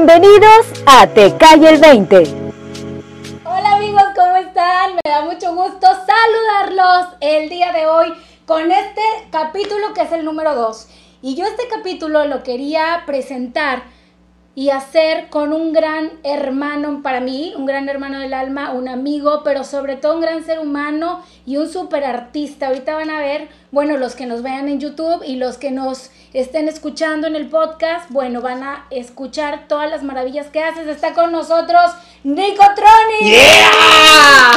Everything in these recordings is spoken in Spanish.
Bienvenidos a Te Calle el 20. Hola amigos, ¿cómo están? Me da mucho gusto saludarlos el día de hoy con este capítulo que es el número 2. Y yo este capítulo lo quería presentar y hacer con un gran hermano para mí, un gran hermano del alma, un amigo, pero sobre todo un gran ser humano y un super artista. Ahorita van a ver, bueno, los que nos vean en YouTube y los que nos estén escuchando en el podcast, bueno, van a escuchar todas las maravillas que haces. Está con nosotros Nicotronic. ¡Yeah!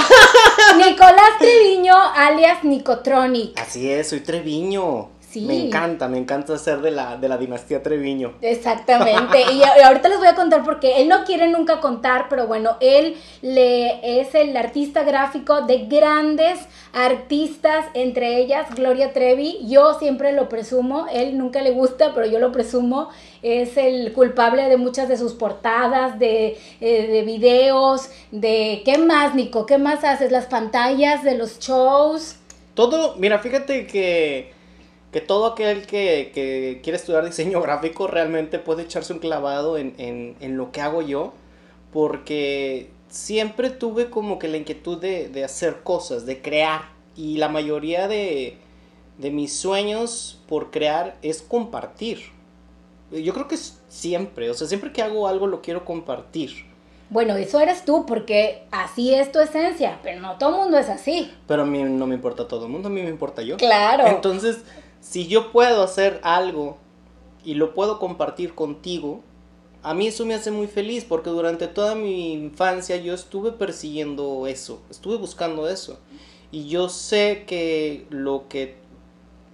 Nicolás Treviño, alias Nicotronic. Así es, soy Treviño. Sí. Me encanta, me encanta ser de la, de la dinastía Treviño. Exactamente. Y ahorita les voy a contar porque él no quiere nunca contar, pero bueno, él le es el artista gráfico de grandes artistas, entre ellas Gloria Trevi. Yo siempre lo presumo, él nunca le gusta, pero yo lo presumo. Es el culpable de muchas de sus portadas, de, eh, de videos, de... ¿Qué más, Nico? ¿Qué más haces? Las pantallas de los shows. Todo, mira, fíjate que, que todo aquel que, que quiere estudiar diseño gráfico realmente puede echarse un clavado en, en, en lo que hago yo, porque siempre tuve como que la inquietud de, de hacer cosas, de crear, y la mayoría de, de mis sueños por crear es compartir. Yo creo que es siempre, o sea, siempre que hago algo lo quiero compartir. Bueno, eso eres tú, porque así es tu esencia, pero no todo el mundo es así. Pero a mí no me importa todo el mundo, a mí me importa yo. Claro. Entonces, si yo puedo hacer algo y lo puedo compartir contigo, a mí eso me hace muy feliz porque durante toda mi infancia yo estuve persiguiendo eso, estuve buscando eso. Y yo sé que lo que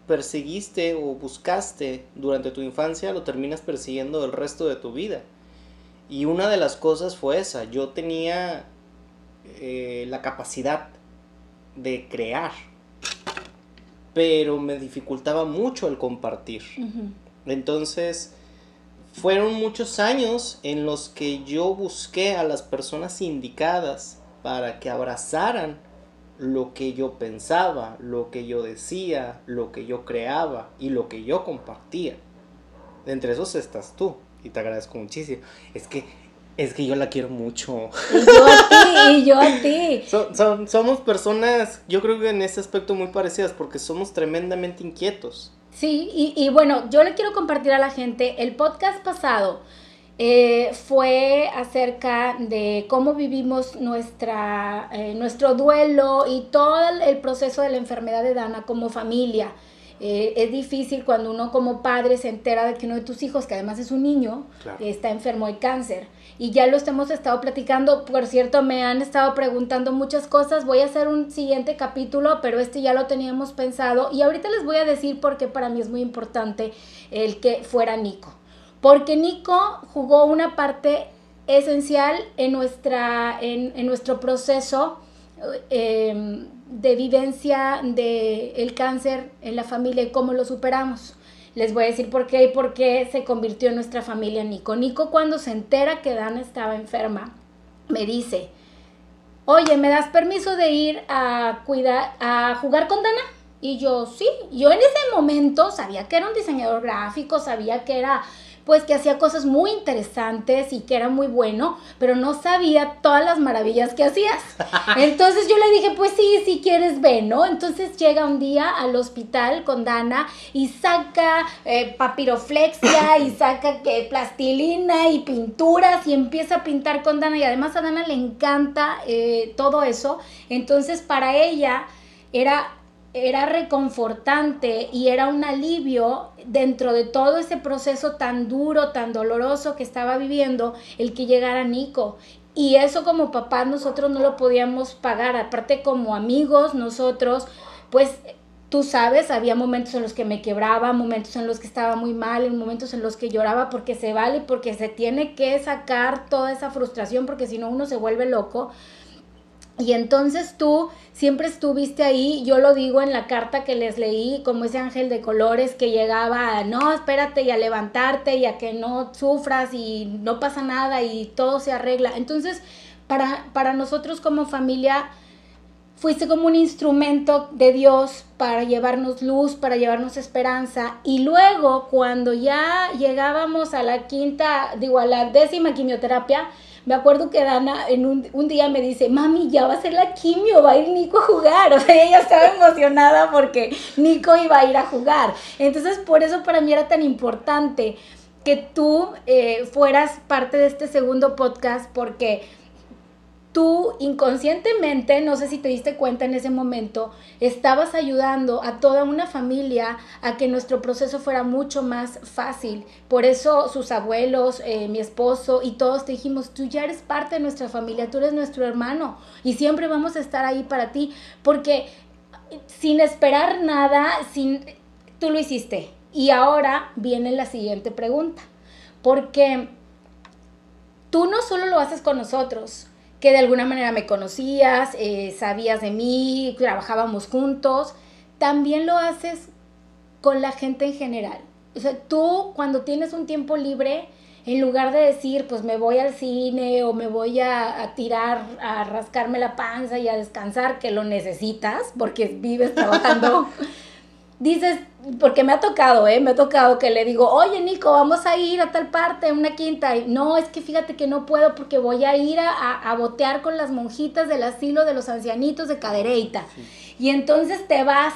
perseguiste o buscaste durante tu infancia lo terminas persiguiendo el resto de tu vida. Y una de las cosas fue esa, yo tenía eh, la capacidad de crear, pero me dificultaba mucho el compartir. Entonces, fueron muchos años en los que yo busqué a las personas indicadas para que abrazaran lo que yo pensaba, lo que yo decía, lo que yo creaba y lo que yo compartía. Entre esos estás tú y te agradezco muchísimo. Es que es que yo la quiero mucho. Y yo a ti, y yo a ti. Son- son- somos personas, yo creo que en ese aspecto muy parecidas porque somos tremendamente inquietos. Sí, y, y bueno, yo le quiero compartir a la gente, el podcast pasado eh, fue acerca de cómo vivimos nuestra, eh, nuestro duelo y todo el proceso de la enfermedad de Dana como familia. Eh, es difícil cuando uno como padre se entera de que uno de tus hijos, que además es un niño, Claro. está enfermo de cáncer. Y ya lo hemos estado platicando. Por cierto, me han estado preguntando muchas cosas. Voy a hacer un siguiente capítulo, pero este ya lo teníamos pensado. Y ahorita les voy a decir por qué para mí es muy importante el que fuera Nico. Porque Nico jugó una parte esencial en, nuestra, en, en nuestro proceso eh, de vivencia del el cáncer en la familia y cómo lo superamos. Les voy a decir por qué y por qué se convirtió en nuestra familia Nico. Nico cuando se entera que Dana estaba enferma, me dice, oye, ¿me das permiso de ir a cuidar, a jugar con Dana? Y yo, sí, yo en ese momento sabía que era un diseñador gráfico, sabía que era, pues que hacía cosas muy interesantes y que era muy bueno, pero no sabía todas las maravillas que hacías. Entonces yo le dije, pues sí, si quieres ve, ¿no? Entonces llega un día al hospital con Dana y saca eh, papiroflexia y saca que plastilina y pinturas y empieza a pintar con Dana y además a Dana le encanta eh, todo eso. Entonces para ella era era reconfortante y era un alivio dentro de todo ese proceso tan duro, tan doloroso que estaba viviendo, el que llegara Nico. Y eso como papás nosotros no lo podíamos pagar, aparte como amigos nosotros, pues tú sabes, había momentos en los que me quebraba, momentos en los que estaba muy mal, momentos en los que lloraba porque se vale, porque se tiene que sacar toda esa frustración, porque si no uno se vuelve loco. Y entonces tú siempre estuviste ahí, yo lo digo en la carta que les leí, como ese ángel de colores que llegaba a, no, espérate y a levantarte y a que no sufras y no pasa nada y todo se arregla. Entonces, para, para nosotros como familia fuiste como un instrumento de Dios para llevarnos luz, para llevarnos esperanza. Y luego, cuando ya llegábamos a la quinta, digo, a la décima quimioterapia, me acuerdo que Dana en un, día me dice, mami, ya va a ser la quimio, va a ir Nico a jugar. O sea, ella estaba emocionada porque Nico iba a ir a jugar. Entonces, por eso para mí era tan importante que tú eh, fueras parte de este segundo podcast, porque tú inconscientemente, no sé si te diste cuenta en ese momento, estabas ayudando a toda una familia a que nuestro proceso fuera mucho más fácil. Por eso sus abuelos, eh, mi esposo y todos te dijimos, tú ya eres parte de nuestra familia, tú eres nuestro hermano y siempre vamos a estar ahí para ti, porque sin esperar nada, sin, tú lo hiciste. Y ahora viene la siguiente pregunta, porque tú no solo lo haces con nosotros, que de alguna manera me conocías, eh, sabías de mí, trabajábamos juntos, también lo haces con la gente en general. O sea, tú cuando tienes un tiempo libre, en lugar de decir, pues me voy al cine o me voy a, a, tirar, a rascarme la panza y a descansar, que lo necesitas porque vives trabajando, dices, porque me ha tocado, ¿eh? Me ha tocado que le digo, oye Nico, vamos a ir a tal parte, una quinta. Y, no, es que fíjate que no puedo porque voy a ir a, a, botear con las monjitas del asilo de los ancianitos de Cadereyta. Y entonces te vas,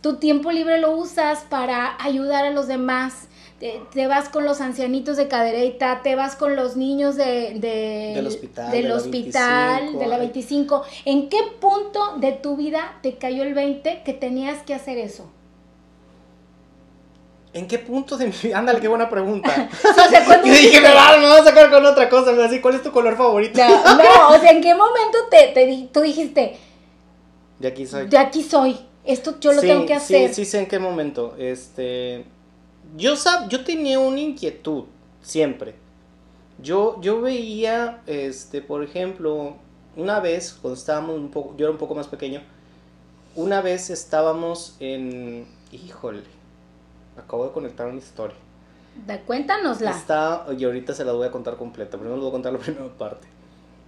tu tiempo libre lo usas para ayudar a los demás. Te, vas con los ancianitos de Cadereyta, te vas con los niños de, del hospital, del hospital, de la 25. ¿En qué punto de tu vida te cayó el 20 que tenías que hacer eso? ¿En qué punto de mi vida? Ándale, qué buena pregunta. Yo dije, me va, me va a sacar con otra cosa. Me así, ¿cuál es tu color favorito? No, o sea, ¿en qué momento te, te, tú dijiste? De aquí soy. De aquí soy. Esto yo lo tengo que hacer. Sí, sí sé en qué momento. Este. Yo sab, yo tenía una inquietud, siempre. Yo, yo veía, este, por ejemplo, una vez, cuando estábamos un poco, yo era un poco más pequeño, una vez estábamos en. Híjole acabo de conectar una historia. Da, cuéntanosla. Está, y ahorita se la voy a contar completa. Primero les voy a contar la primera parte.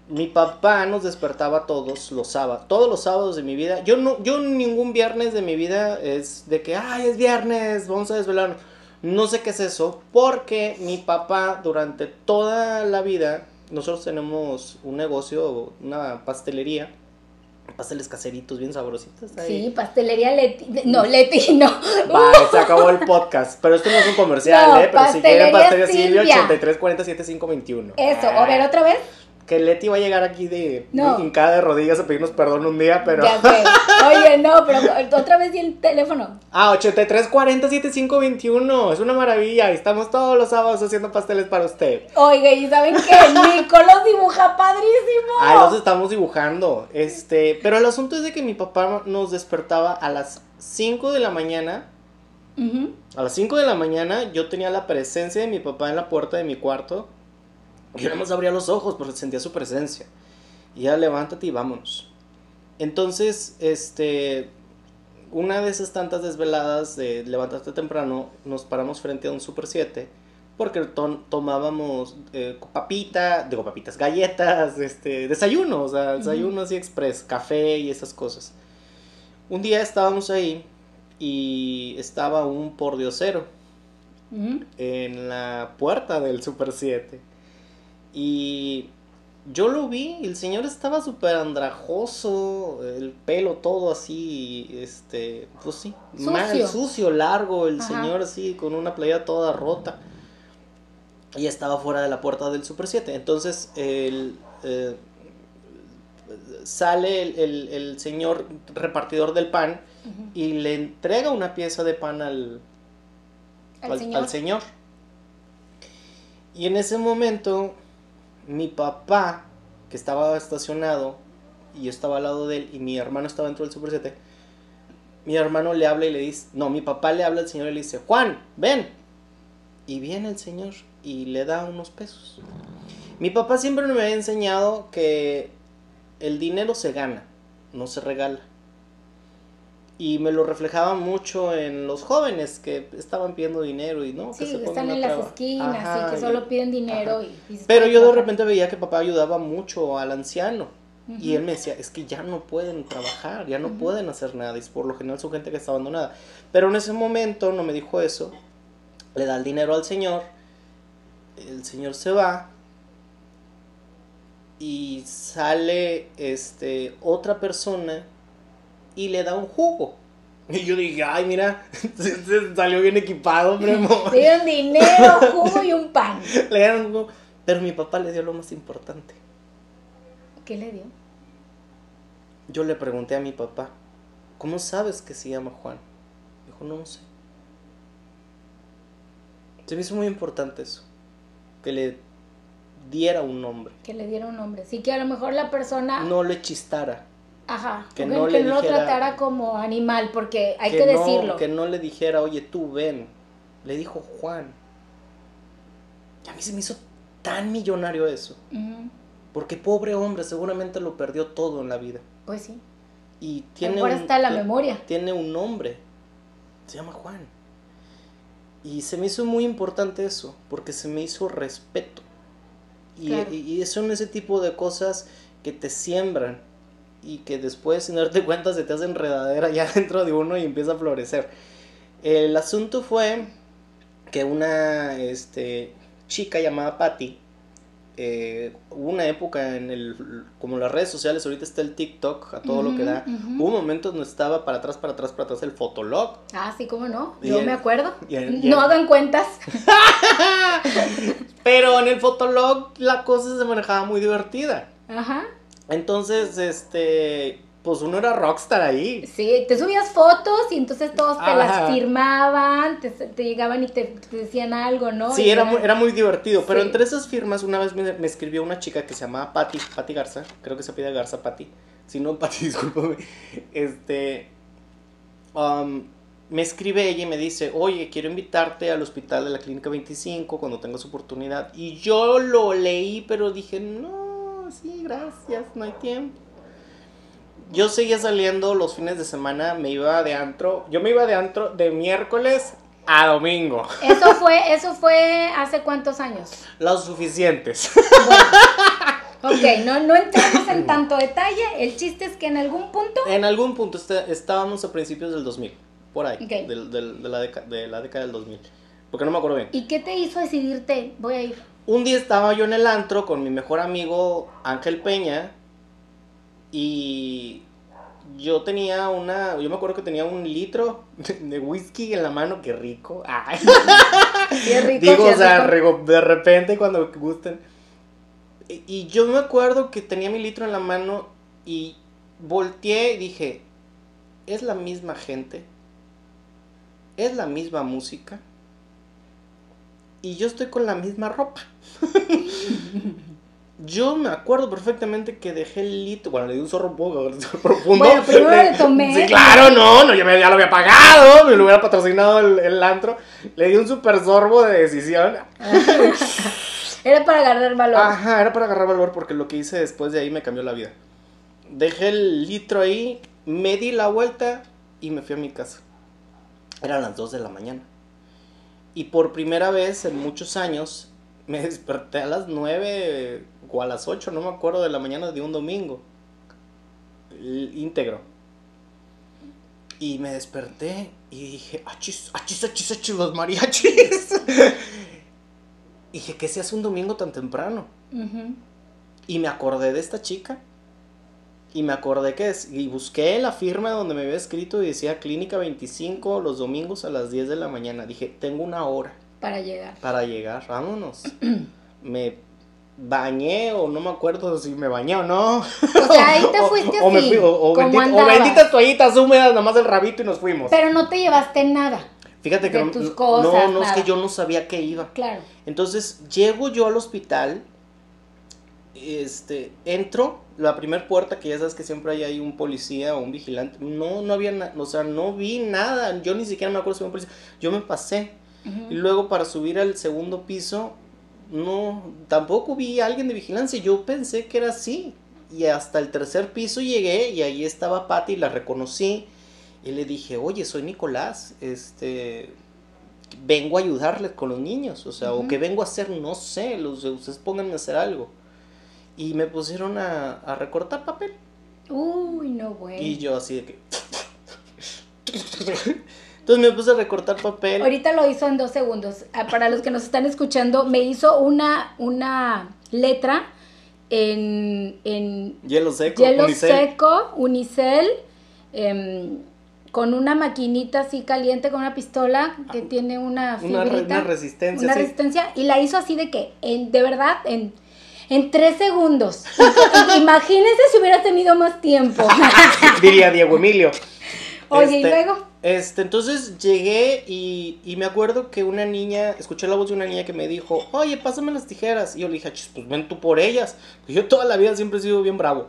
Mi papá nos despertaba todos los sábados, todos los sábados de mi vida. Yo no, yo ningún viernes de mi vida es de que, ay, es viernes, vamos a desvelarnos. No sé qué es eso, porque mi papá durante toda la vida, nosotros tenemos un negocio, una pastelería, pasteles caseritos bien sabrositos. Ahí. Sí, pastelería Leti. No, Leti, no. Vale, se acabó el podcast. Pero esto no es un comercial, ¿eh? Pero si quieren pastelería Silvia, 83 47 521. Eso, a ver, otra vez que Leti va a llegar aquí de no. hincada de rodillas a pedirnos perdón un día, pero. Ya sé. Oye, no, pero otra vez di el teléfono. Ah, 83 40 Es una maravilla. Estamos todos los sábados haciendo pasteles para usted. Oiga, ¿y saben qué? Nico los dibuja padrísimo. Ah, los estamos dibujando. Este, pero el asunto es de que mi papá nos despertaba a las 5 de la mañana. A las 5 de la mañana yo tenía la presencia de mi papá en la puerta de mi cuarto yo nada más abría los ojos porque sentía su presencia. Y ya levántate y vámonos. Entonces, este, una de esas tantas desveladas de levantarte temprano, nos paramos frente a un Super 7 porque tomábamos eh, papita, digo papitas, galletas, este, desayuno, o sea, desayuno así express, café y esas cosas. Un día estábamos ahí y estaba un pordiosero en la puerta del Super 7 y yo lo vi, el señor estaba súper andrajoso, el pelo todo así, este, pues sí, sucio, mal, sucio largo, el señor así, con una playa toda rota. Y estaba fuera de la puerta del Super 7. Entonces, el, eh, sale el, señor repartidor del pan y le entrega una pieza de pan al, al señor. Y en ese momento mi papá, que estaba estacionado, y yo estaba al lado de él, y mi hermano estaba dentro del Super 7, mi hermano le habla y le dice, no, mi papá le habla al señor y le dice, Juan, ven. Y viene el señor y le da unos pesos. Mi papá siempre me había enseñado que el dinero se gana, no se regala y me lo reflejaba mucho en los jóvenes que estaban pidiendo dinero y no sí, que están en las esquinas y que solo piden dinero y, pero yo de repente veía que papá ayudaba mucho al anciano Y él me decía, es que ya no pueden trabajar, ya no pueden hacer nada, y por lo general son gente que está abandonada. Pero en ese momento no me dijo eso, le da el dinero al señor, el señor se va, y sale este otra persona y le da un jugo. Y yo dije, ay, mira, se salió bien equipado, hombre. Le dieron dinero, jugo y un pan. Le dieron jugo. Pero mi papá le dio lo más importante. ¿Qué le dio? Yo le pregunté a mi papá, ¿cómo sabes que se llama Juan? Dijo, no, no sé. Se me hizo muy importante eso. Que le diera un nombre. Que le diera un nombre. Sí, que a lo mejor la persona... No le chistara. Ajá, que no, le lo tratara como animal, porque hay que, decirlo. Que no le dijera, oye, tú ven. Le dijo Juan. Y a mí se me hizo tan millonario eso. Porque pobre hombre, seguramente lo perdió todo en la vida. Pues sí. Y tiene Ahora está la memoria. Tiene un nombre. Se llama Juan. Y se me hizo muy importante eso, porque se me hizo respeto. Y, y, son ese tipo de cosas que te siembran y que después, sin darte cuenta, se te hace enredadera ya dentro de uno y empieza a florecer. El asunto fue que una este, chica llamada Patty, eh, hubo una época en el, como las redes sociales, ahorita está el TikTok, a todo lo que da, hubo momentos donde estaba para atrás, para atrás, para atrás el Fotolog. Ah, sí, cómo no, yo me acuerdo. no hagan cuentas. Pero en el Fotolog la cosa se manejaba muy divertida. Ajá. Entonces, este, pues uno era rockstar ahí. Sí, te subías fotos y entonces todos te las firmaban, te, llegaban y te, decían algo, ¿no? Sí, era, muy, era muy divertido, pero entre esas firmas una vez me, escribió una chica que se llamaba Patti, Patti Garza, creo que se pide Garza Patti, si no Patti, discúlpame, este, um, me escribe ella y me dice, oye, quiero invitarte al hospital de la Clínica 25 cuando tengas oportunidad, y yo lo leí, pero dije, no, sí, gracias, no hay tiempo yo seguía saliendo los fines de semana, me iba de antro. Yo me iba de antro de miércoles a domingo. Eso fue, eso fue hace cuántos años? Los suficientes. Ok, no, no entramos en tanto detalle. El chiste es que en algún punto. En algún punto este, estábamos a principios del 2000, por ahí, de, la de la década del 2000. Porque no me acuerdo bien. ¿Y qué te hizo decidirte? Voy a ir. Un día estaba yo en el antro con mi mejor amigo Ángel Peña y yo tenía una, yo me acuerdo que tenía un litro de whisky en la mano, qué rico. Qué rico. Digo, o sea, de repente cuando gusten. Y yo me acuerdo que tenía mi litro en la mano y volteé y dije, es la misma gente, es la misma música y yo estoy con la misma ropa. Yo me acuerdo perfectamente que dejé el litro. Bueno, le di un zorro profundo. Bueno, primero le tomé. Sí, claro, no, no, ya, me, ya lo había pagado. Me lo hubiera patrocinado el, el antro. Le di un super sorbo de decisión. era para agarrar valor. Ajá, era para agarrar valor porque lo que hice después de ahí me cambió la vida. Dejé el litro ahí, me di la vuelta y me fui a mi casa. Eran las 2 de la mañana. Y por primera vez en muchos años me desperté a las 9 o a las 8, no me acuerdo, de la mañana de un domingo. íntegro. Y me desperté y dije, achis, achis, achis, achis, los mariachis. y dije, ¿qué se hace un domingo tan temprano? Y me acordé de esta chica. Y me acordé que es, y busqué la firma donde me había escrito y decía Clínica 25 los domingos a las 10 de la mañana. Dije, tengo una hora. Para llegar. Para llegar, vámonos. me bañé o no me acuerdo si me bañé o no. O sea, ahí te fuiste o, así. O, me fui, o, benditas toallitas húmedas, nada más el rabito y nos fuimos. Pero no te llevaste nada. Fíjate que no, no, no es que yo no sabía que iba. Claro. Entonces, llego yo al hospital, este, entro, la primera puerta, que ya sabes que siempre hay ahí un policía o un vigilante, no, no había nada, o sea, no vi nada, yo ni siquiera me acuerdo si había un policía, yo me pasé, y luego para subir al segundo piso, no, tampoco vi a alguien de vigilancia. Yo pensé que era así. Y hasta el tercer piso llegué y ahí estaba Patti, la reconocí. Y le dije, oye, soy Nicolás, este, vengo a ayudarles con los niños, o sea, o que vengo a hacer, no sé, los, ustedes pónganme a hacer algo. Y me pusieron a, a recortar papel. Uy, no, güey. Y yo así de que... Entonces me puse a recortar papel. Ahorita lo hizo en dos segundos. Ah, Para los que nos están escuchando, me hizo una, una letra en, en Hielo seco. hielo unicel. seco, unicel, em, con una maquinita así caliente, con una pistola que tiene una Una, re- fibrita, una resistencia. una sí. resistencia, y la hizo así de que, en, de verdad, en, en tres segundos. Imagínense si hubiera tenido más tiempo. Diría Diego Emilio. Oye, y Este, luego, Este, entonces llegué y, y me acuerdo que una niña, escuché la voz de una niña que me dijo, oye, pásame las tijeras. Y yo le dije, "Chis, pues ven tú por ellas. Pues yo toda la vida siempre he sido bien bravo.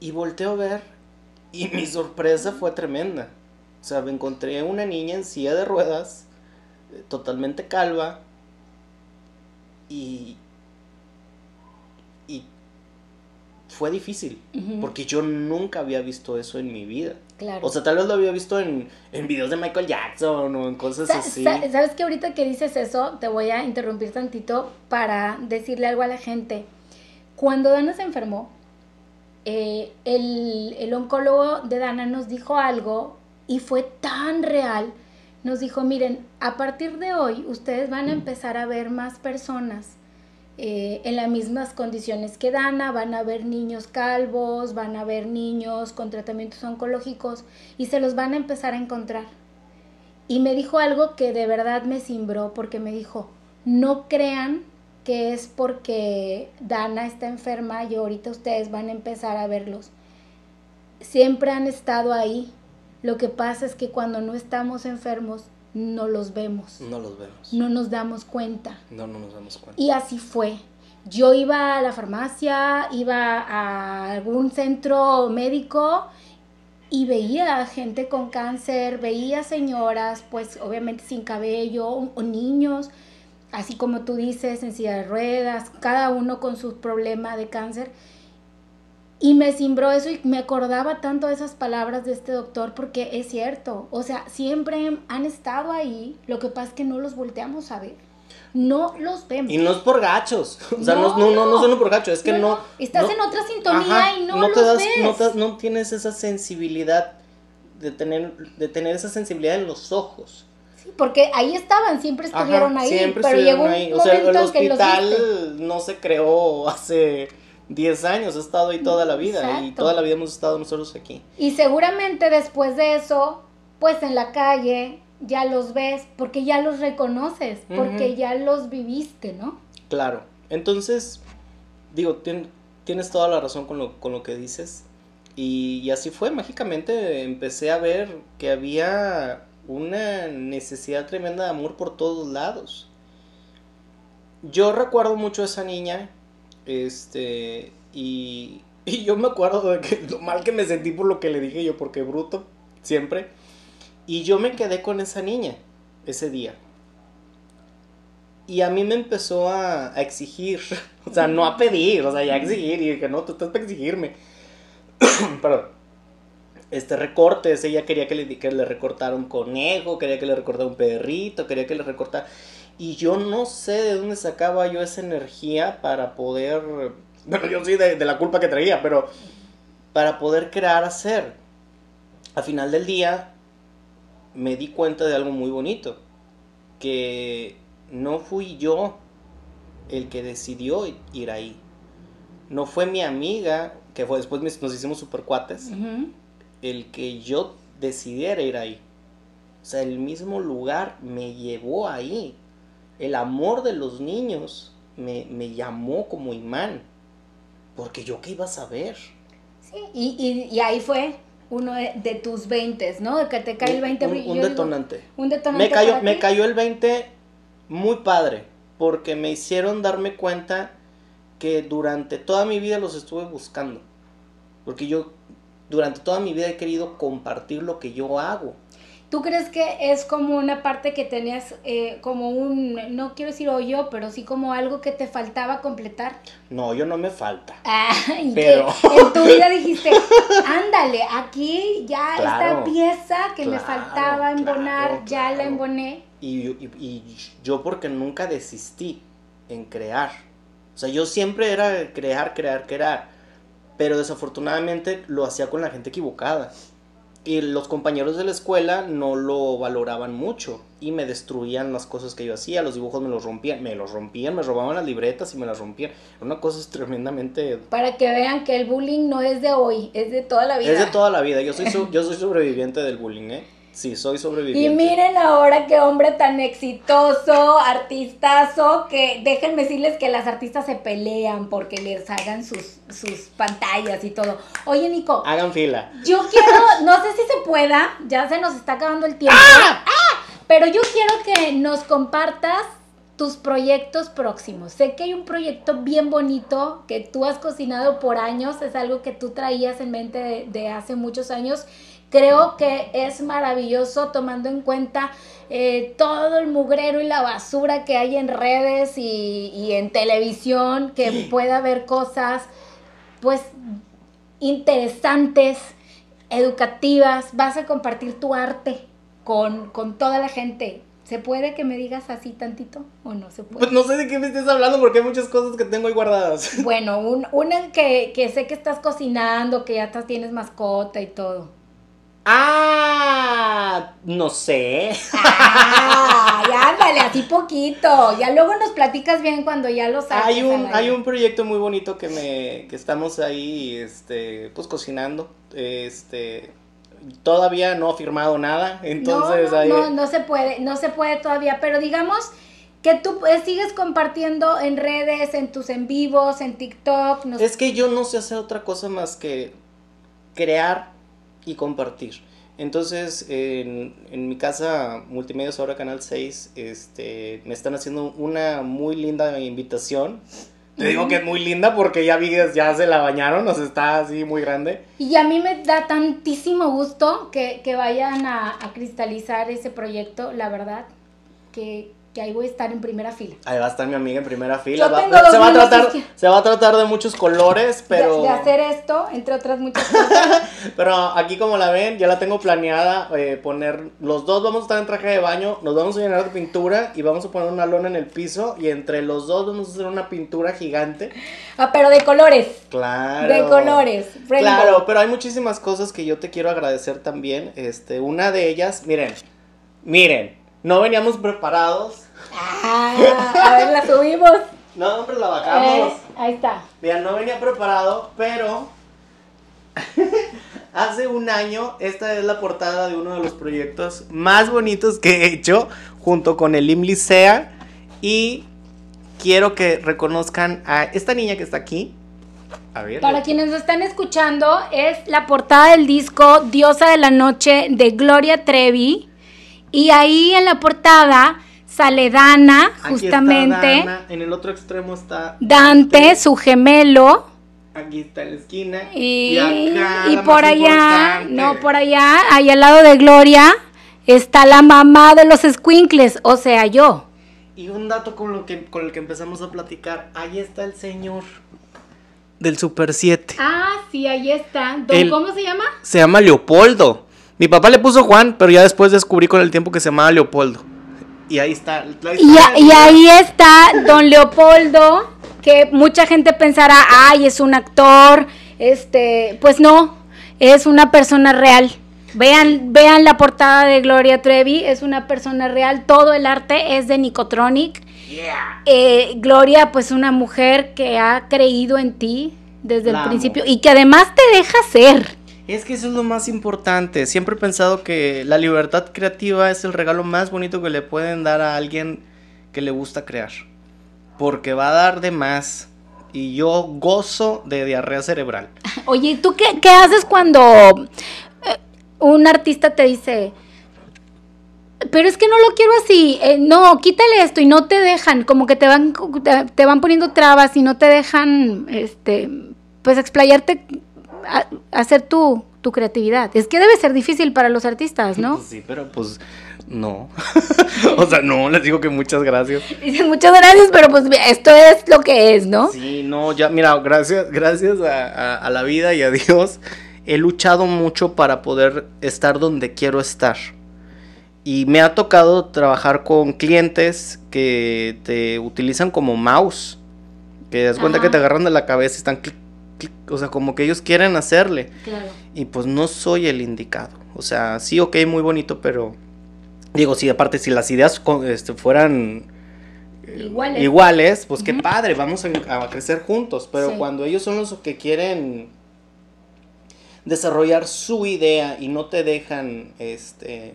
Y volteo a ver y mi sorpresa fue tremenda. O sea, me encontré una niña en silla de ruedas, eh, totalmente calva. Y... Y fue difícil, porque yo nunca había visto eso en mi vida. claro. O sea, tal vez lo había visto en, en videos de Michael Jackson o en cosas Sa- así. sa- ¿Sabes que ahorita que dices eso, te voy a interrumpir tantito para decirle algo a la gente? Cuando Dana se enfermó, eh, el, el oncólogo de Dana nos dijo algo y fue tan real. Nos dijo, miren, a partir de hoy ustedes van a empezar a ver más personas eh, en las mismas condiciones que Dana, van a ver niños calvos, van a ver niños con tratamientos oncológicos y se los van a empezar a encontrar. Y me dijo algo que de verdad me cimbró porque me dijo, no crean que es porque Dana está enferma y ahorita ustedes van a empezar a verlos. Siempre han estado ahí. Lo que pasa es que cuando no estamos enfermos no los vemos, No los vemos. no nos damos cuenta. No, no nos damos cuenta. Y así fue. Yo iba a la farmacia, iba a algún centro médico y veía gente con cáncer, veía señoras, pues obviamente sin cabello, o, o niños, así como tú dices, en silla de ruedas, cada uno con su problema de cáncer. Y me cimbró eso y me acordaba tanto de esas palabras de este doctor porque es cierto, o sea, siempre han estado ahí, lo que pasa es que no los volteamos a ver, no los vemos. Y no es por gachos. O sea, no, No, no, no, no no. solo por gachos. Es que No, no. no, estás no- en otra sintonía y no, te los das, ves. No, no tienes esa sensibilidad de tener, de tener esa sensibilidad en los ojos. Sí, porque ahí estaban, siempre estuvieron ahí, siempre pero estuvieron llegó un ahí. O sea, momento el hospital no se creó hace 10 años, ha estado ahí toda la vida. Y toda la vida hemos estado nosotros aquí. Y seguramente después de eso, pues en la calle ya los ves, porque ya los reconoces, porque ya los viviste, ¿no? Claro. Entonces, digo, tien- tienes toda la razón con lo, con lo que dices. Y, y así fue, mágicamente empecé a ver que había una necesidad tremenda de amor por todos lados. Yo recuerdo mucho a esa niña, este, y, y yo me acuerdo de que lo mal que me sentí por lo que le dije yo, porque bruto, siempre. Y yo me quedé con esa niña ese día. Y a mí me empezó a, exigir, o sea, no a pedir, o sea, ya a exigir. Y dije, no, tú estás para exigirme. Perdón. Este, recortes, ella quería que le, que le recortara un conejo, quería que le recortara un perrito, quería que le recortara... Y yo no sé de dónde sacaba yo esa energía para poder... Bueno, yo sí de, de la culpa que traía, pero para poder crear, hacer. Al final del día me di cuenta de algo muy bonito, que no fui yo el que decidió ir ahí. No fue mi amiga, que fue después nos hicimos super cuates, el que yo decidiera ir ahí. O sea, el mismo lugar me llevó ahí. El amor de los niños me, me llamó como imán. Porque yo qué iba a saber. Sí, y, y, y ahí fue uno de, de tus 20, ¿no? De que te cae el 20. Un, un digo, detonante. un detonante. Me cayó, para me ti. cayó el 20 muy padre, porque me hicieron darme cuenta que durante toda mi vida los estuve buscando. Porque yo durante toda mi vida he querido compartir lo que yo hago. ¿Tú crees que es como una parte que tenías, eh, como un, no quiero decir hoyo, pero sí como algo que te faltaba completar? No, yo no me falta. Ah, y Pero- en tu vida dijiste, ándale, aquí ya Claro, esta pieza que me faltaba embonar, claro, ya la emboné. Y, y- y yo porque nunca desistí en crear. O sea, yo siempre era crear, crear, crear. Pero desafortunadamente lo hacía con la gente equivocada. Y los compañeros de la escuela no lo valoraban mucho y me destruían las cosas que yo hacía, los dibujos me los rompían, me los rompían, me robaban las libretas y me las rompían. Una cosa es tremendamente... Para que vean que el bullying no es de hoy, es de toda la vida. Es de toda la vida, yo soy, su- yo soy sobreviviente del bullying, ¿eh? Sí, soy sobreviviente. Y miren ahora qué hombre tan exitoso, artistazo, que déjenme decirles que las artistas se pelean porque les hagan sus, sus pantallas y todo. Oye, Nico, Hagan fila. yo quiero, no sé si se pueda, ya se nos está acabando el tiempo. ¡Ah! Pero yo quiero que nos compartas tus proyectos próximos. Sé que hay un proyecto bien bonito que tú has cocinado por años, es algo que tú traías en mente de, de hace muchos años. Creo que es maravilloso tomando en cuenta eh, todo el mugrero y la basura que hay en redes y, y en televisión, que pueda haber cosas pues interesantes, educativas, vas a compartir tu arte con, con toda la gente. ¿Se puede que me digas así tantito o no se puede? Pues no sé de qué me estés hablando porque hay muchas cosas que tengo ahí guardadas. Bueno, un, una que, que sé que estás cocinando, que ya estás, tienes mascota y todo. Ah, no sé. Ya ándale, así poquito. Ya luego nos platicas bien cuando ya lo sabes. Hay un, hay un proyecto muy bonito que me que estamos ahí este pues cocinando. Este todavía no ha firmado nada, entonces no, no, ahí no, no se puede, no se puede todavía, pero digamos que tú eh, sigues compartiendo en redes, en tus en vivos, en TikTok. no. Es que yo no sé hacer otra cosa más que crear y compartir. Entonces, en, en mi casa, Multimedios ahora Canal 6, este, me están haciendo una muy linda invitación. Te digo que es muy linda porque ya vi, ya se la bañaron, o sea, está así muy grande. Y a mí me da tantísimo gusto que, que vayan a, a cristalizar ese proyecto, la verdad, que, que ahí voy a estar en primera fila. Ahí va a estar mi amiga en primera fila. Va- se, va a tratar, que- se va a tratar de muchos colores, De- pero, De, hacer esto, entre otras muchas cosas. pero aquí como la ven, ya la tengo planeada, eh, poner, los dos vamos a estar en traje de baño, nos vamos a llenar de pintura y vamos a poner una lona en el piso y entre los dos vamos a hacer una pintura gigante. Ah, pero de colores. Claro. De colores. rainbow. Claro, pero hay muchísimas cosas que yo te quiero agradecer también. Este, una de ellas, miren, miren, no veníamos preparados. Ah, a ver, la subimos. No, hombre, la bajamos. Ahí está. Mira, no venía preparado, pero hace un año esta es la portada de uno de los proyectos más bonitos que he hecho junto con el Licea y quiero que reconozcan a esta niña que está aquí. A ver. Para quienes nos están escuchando, es la portada del disco Diosa de la Noche de Gloria Trevi. Y ahí en la portada sale Dana, Aquí está justamente. Dana, en el otro extremo está Dante, su gemelo. Aquí está en la esquina. Y, acá, y la por allá, importante. no, por allá, ahí al lado de Gloria, está la mamá de los squinkles, o sea, yo. Y un dato con, lo que, con el que empezamos a platicar. Ahí está el señor del Super 7. Ah, sí, ahí está. Don, El- ¿Cómo se llama? Se llama Leopoldo. Mi papá le puso Juan, pero ya después descubrí con el tiempo que se llamaba Leopoldo. Y ahí está. Y, a- el- y ahí está don Leopoldo, que mucha gente pensará, ay, es un actor, este, pues no, es una persona real. Vean, vean la portada de Gloria Trevi, es una persona real, todo el arte es de Nicotronic. Yeah. Eh, Gloria, pues una mujer que ha creído en ti desde La el amo. principio y que además te deja ser. Es que eso es lo más importante. Siempre he pensado que la libertad creativa es el regalo más bonito que le pueden dar a alguien que le gusta crear. Porque va a dar de más. Y yo gozo de diarrea cerebral. Oye, ¿y tú qué, qué haces cuando eh, un artista te dice, pero es que no lo quiero así, eh, no, quítale esto y no te dejan, como que te van, te van poniendo trabas y no te dejan, este, pues explayarte, a- hacer tu, tu creatividad. Es que debe ser difícil para los artistas, ¿no? Sí, pero pues no. o sea, no, les digo que muchas gracias. Dicen muchas gracias, pero pues esto es lo que es, ¿no? Sí, no, ya, mira, gracias, gracias a, a- a la vida y a Dios, he luchado mucho para poder estar donde quiero estar. Y me ha tocado trabajar con clientes que te utilizan como mouse. Que das cuenta Ajá. que te agarran de la cabeza y están clic, o sea, como que ellos quieren hacerle. Claro. Y pues no soy el indicado. O sea, sí, ok, muy bonito, pero digo, sí, aparte, si las ideas este, fueran eh, Iguales. iguales, pues qué padre, vamos a, a crecer juntos. Pero Sí. cuando ellos son los que quieren desarrollar su idea y no te dejan este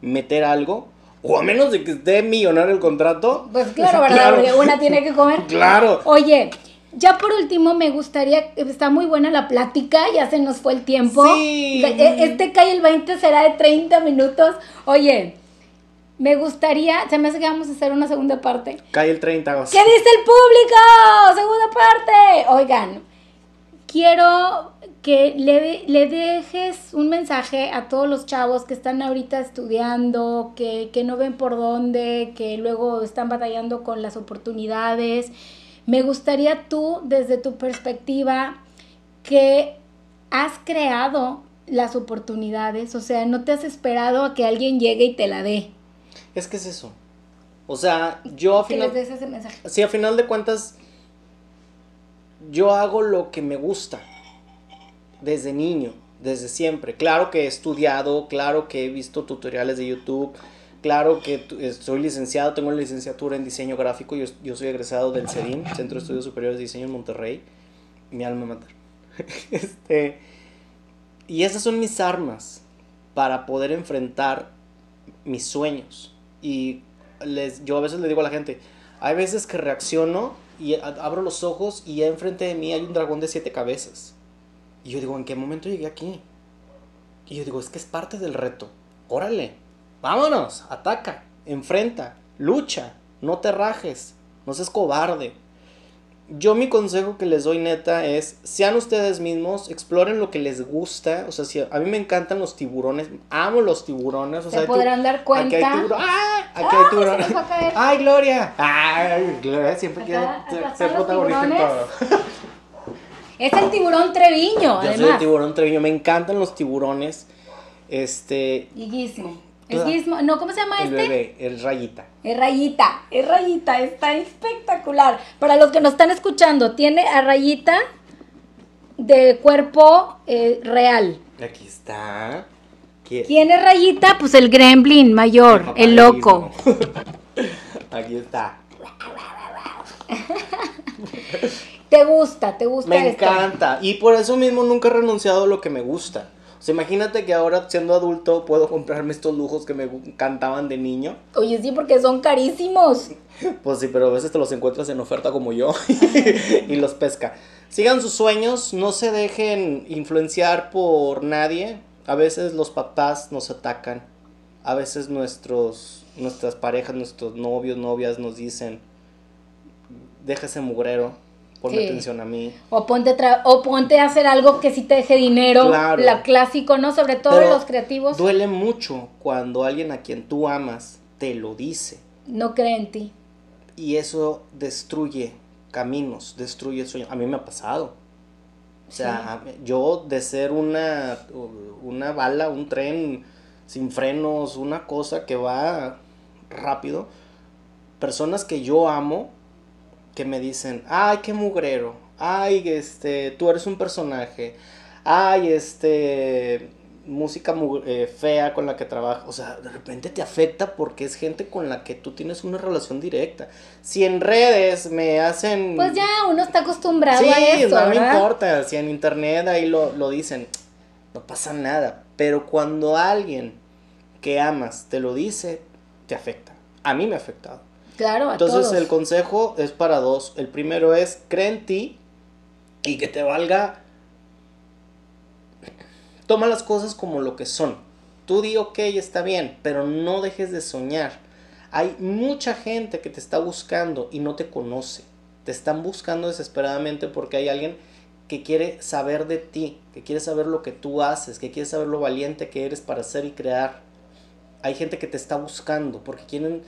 meter algo, o a menos de que esté millonario el contrato. Pues claro, ¿verdad? Claro. Porque una tiene que comer. Claro. Oye, ya por último me gustaría, está muy buena la plática, ya se nos fue el tiempo. Sí. E- Este cae el 20 será de 30 minutos. Oye, me gustaría, se me hace que vamos a hacer una segunda parte. Cae el 30 de agosto. ¿Qué dice el público? Segunda parte. Oigan, quiero que le, le dejes un mensaje a todos los chavos que están ahorita estudiando, que, que no ven por dónde, que luego están batallando con las oportunidades. Me gustaría tú, desde tu perspectiva, que has creado las oportunidades, o sea, no te has esperado a que alguien llegue y te la dé. Es que es eso. O sea, yo a Que final, les des ese mensaje. sí, a final de cuentas, yo hago lo que me gusta. Desde niño, desde siempre. Claro que he estudiado, claro que he visto tutoriales de YouTube, claro que soy licenciado, tengo una licenciatura en diseño gráfico, yo, yo soy egresado del CEDIM, Centro de Estudios Superiores de Diseño en Monterrey, mi alma mater. este, y esas son mis armas para poder enfrentar mis sueños. Y les, yo a veces le digo a la gente, hay veces que reacciono y abro los ojos y enfrente de mí hay un dragón de siete cabezas. Y yo digo, ¿en qué momento llegué aquí? Y yo digo, es que es parte del reto. Órale, vámonos, ataca, enfrenta, lucha, no te rajes, no seas cobarde. Yo mi consejo que les doy neta es, sean ustedes mismos, exploren lo que les gusta. O sea, si a mí me encantan los tiburones, amo los tiburones. O Se sea, podrán dar Aquí hay cuenta. tiburón. ¡Ah! Aquí hay tiburón. se nos va a caer. ¡Ay, Gloria! ¡Ay, Gloria! Siempre quiere Acá- ser- protagonista en tiburones. todo. Es el tiburón Treviño, Yo soy el tiburón Treviño. Me encantan los tiburones. Este. Y Toda- Gizmo. No, ¿cómo se llama El este? bebé, el rayita. Es Rayita. Es Rayita. Está espectacular. Para los que nos están escuchando, tiene a Rayita de cuerpo eh, real. Aquí está. ¿Quién? ¿Quién es Rayita? Pues el gremlin mayor, el loco. Aquí está. Te gusta, te gusta Me esto. encanta. Y por eso mismo nunca he renunciado a lo que me gusta. O sea, imagínate que ahora siendo adulto puedo comprarme estos lujos que me encantaban de niño. Oye, sí, porque son carísimos. Pues sí, pero a veces te los encuentras en oferta como yo y los pesca. Sigan sus sueños, no se dejen influenciar por nadie. A veces los papás nos atacan. A veces nuestros, nuestras parejas, nuestros novios, novias nos dicen, deja ese mugrero, ponme Sí. atención a mí. O ponte, tra- o ponte a hacer algo que sí te deje dinero. Claro. La clásico, ¿no? Sobre todo Pero los creativos. Duele mucho cuando alguien a quien tú amas te lo dice. No cree en ti. Y eso destruye caminos, destruye sueños. A mí me ha pasado. O sea, yo de ser una, una bala, un tren sin frenos, una cosa que va rápido, personas que yo amo, que me dicen, ay, qué mugrero, ay, este, tú eres un personaje, ay, este, música eh, fea con la que trabajo, o sea, de repente te afecta porque es gente con la que tú tienes una relación directa. Si en redes me hacen... Pues ya uno está acostumbrado Sí, a eso. no me importa, si en internet ahí lo, lo dicen, no pasa nada. Pero cuando alguien que amas te lo dice, te afecta. A mí me ha afectado. Claro, a Entonces todos. el consejo es para dos. El primero es, cree en ti y que te valga... Toma las cosas como lo que son. Tú di, ok, está bien, pero no dejes de soñar. Hay mucha gente que te está buscando y no te conoce. Te están buscando desesperadamente porque hay alguien que quiere saber de ti, que quiere saber lo que tú haces, que quiere saber lo valiente que eres para hacer y crear. Hay gente que te está buscando porque quieren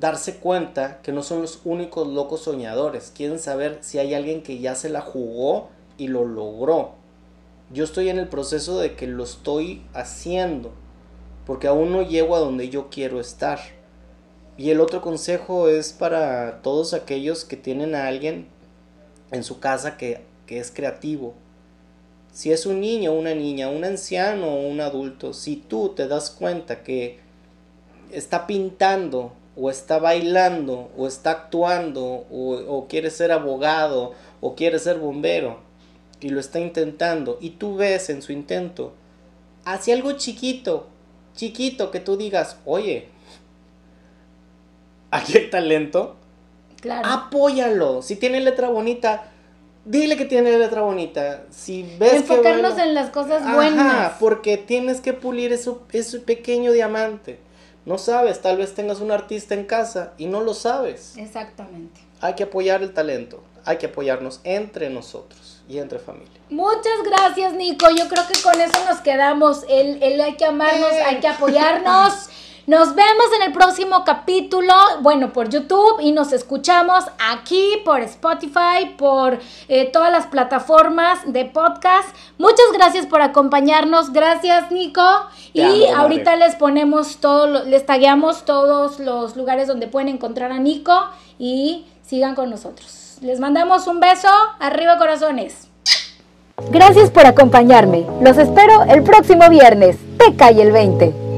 darse cuenta que no son los únicos locos soñadores. Quieren saber si hay alguien que ya se la jugó y lo logró. Yo estoy en el proceso de que lo estoy haciendo. Porque aún no llego a donde yo quiero estar. Y el otro consejo es para todos aquellos que tienen a alguien en su casa que, que es creativo. Si es un niño, una niña, un anciano o un adulto, si tú te das cuenta que está pintando o está bailando o está actuando o, o quiere ser abogado o quiere ser bombero y lo está intentando y tú ves en su intento hacia algo chiquito, chiquito que tú digas, oye, aquí hay talento, Claro. apóyalo. Si tiene letra bonita, dile que tiene letra bonita. Si ves Enfocarnos que baila- en las cosas Ajá, buenas. porque tienes que pulir eso, ese pequeño diamante. No sabes, tal vez tengas un artista en casa y no lo sabes. Exactamente. Hay que apoyar el talento, hay que apoyarnos entre nosotros y entre familia. Muchas gracias, Nico. Yo creo que con eso nos quedamos. El, el hay que amarnos, Eh. hay que apoyarnos. Nos vemos en el próximo capítulo, bueno, por YouTube y nos escuchamos aquí por Spotify, por eh, todas las plataformas de podcast. Muchas gracias por acompañarnos. Gracias, Nico. Te y amo, ahorita les ponemos todo, les tagueamos todos los lugares donde pueden encontrar a Nico y sigan con nosotros. Les mandamos un beso. Arriba, corazones. Gracias por acompañarme. Los espero el próximo viernes. Te cae el 20.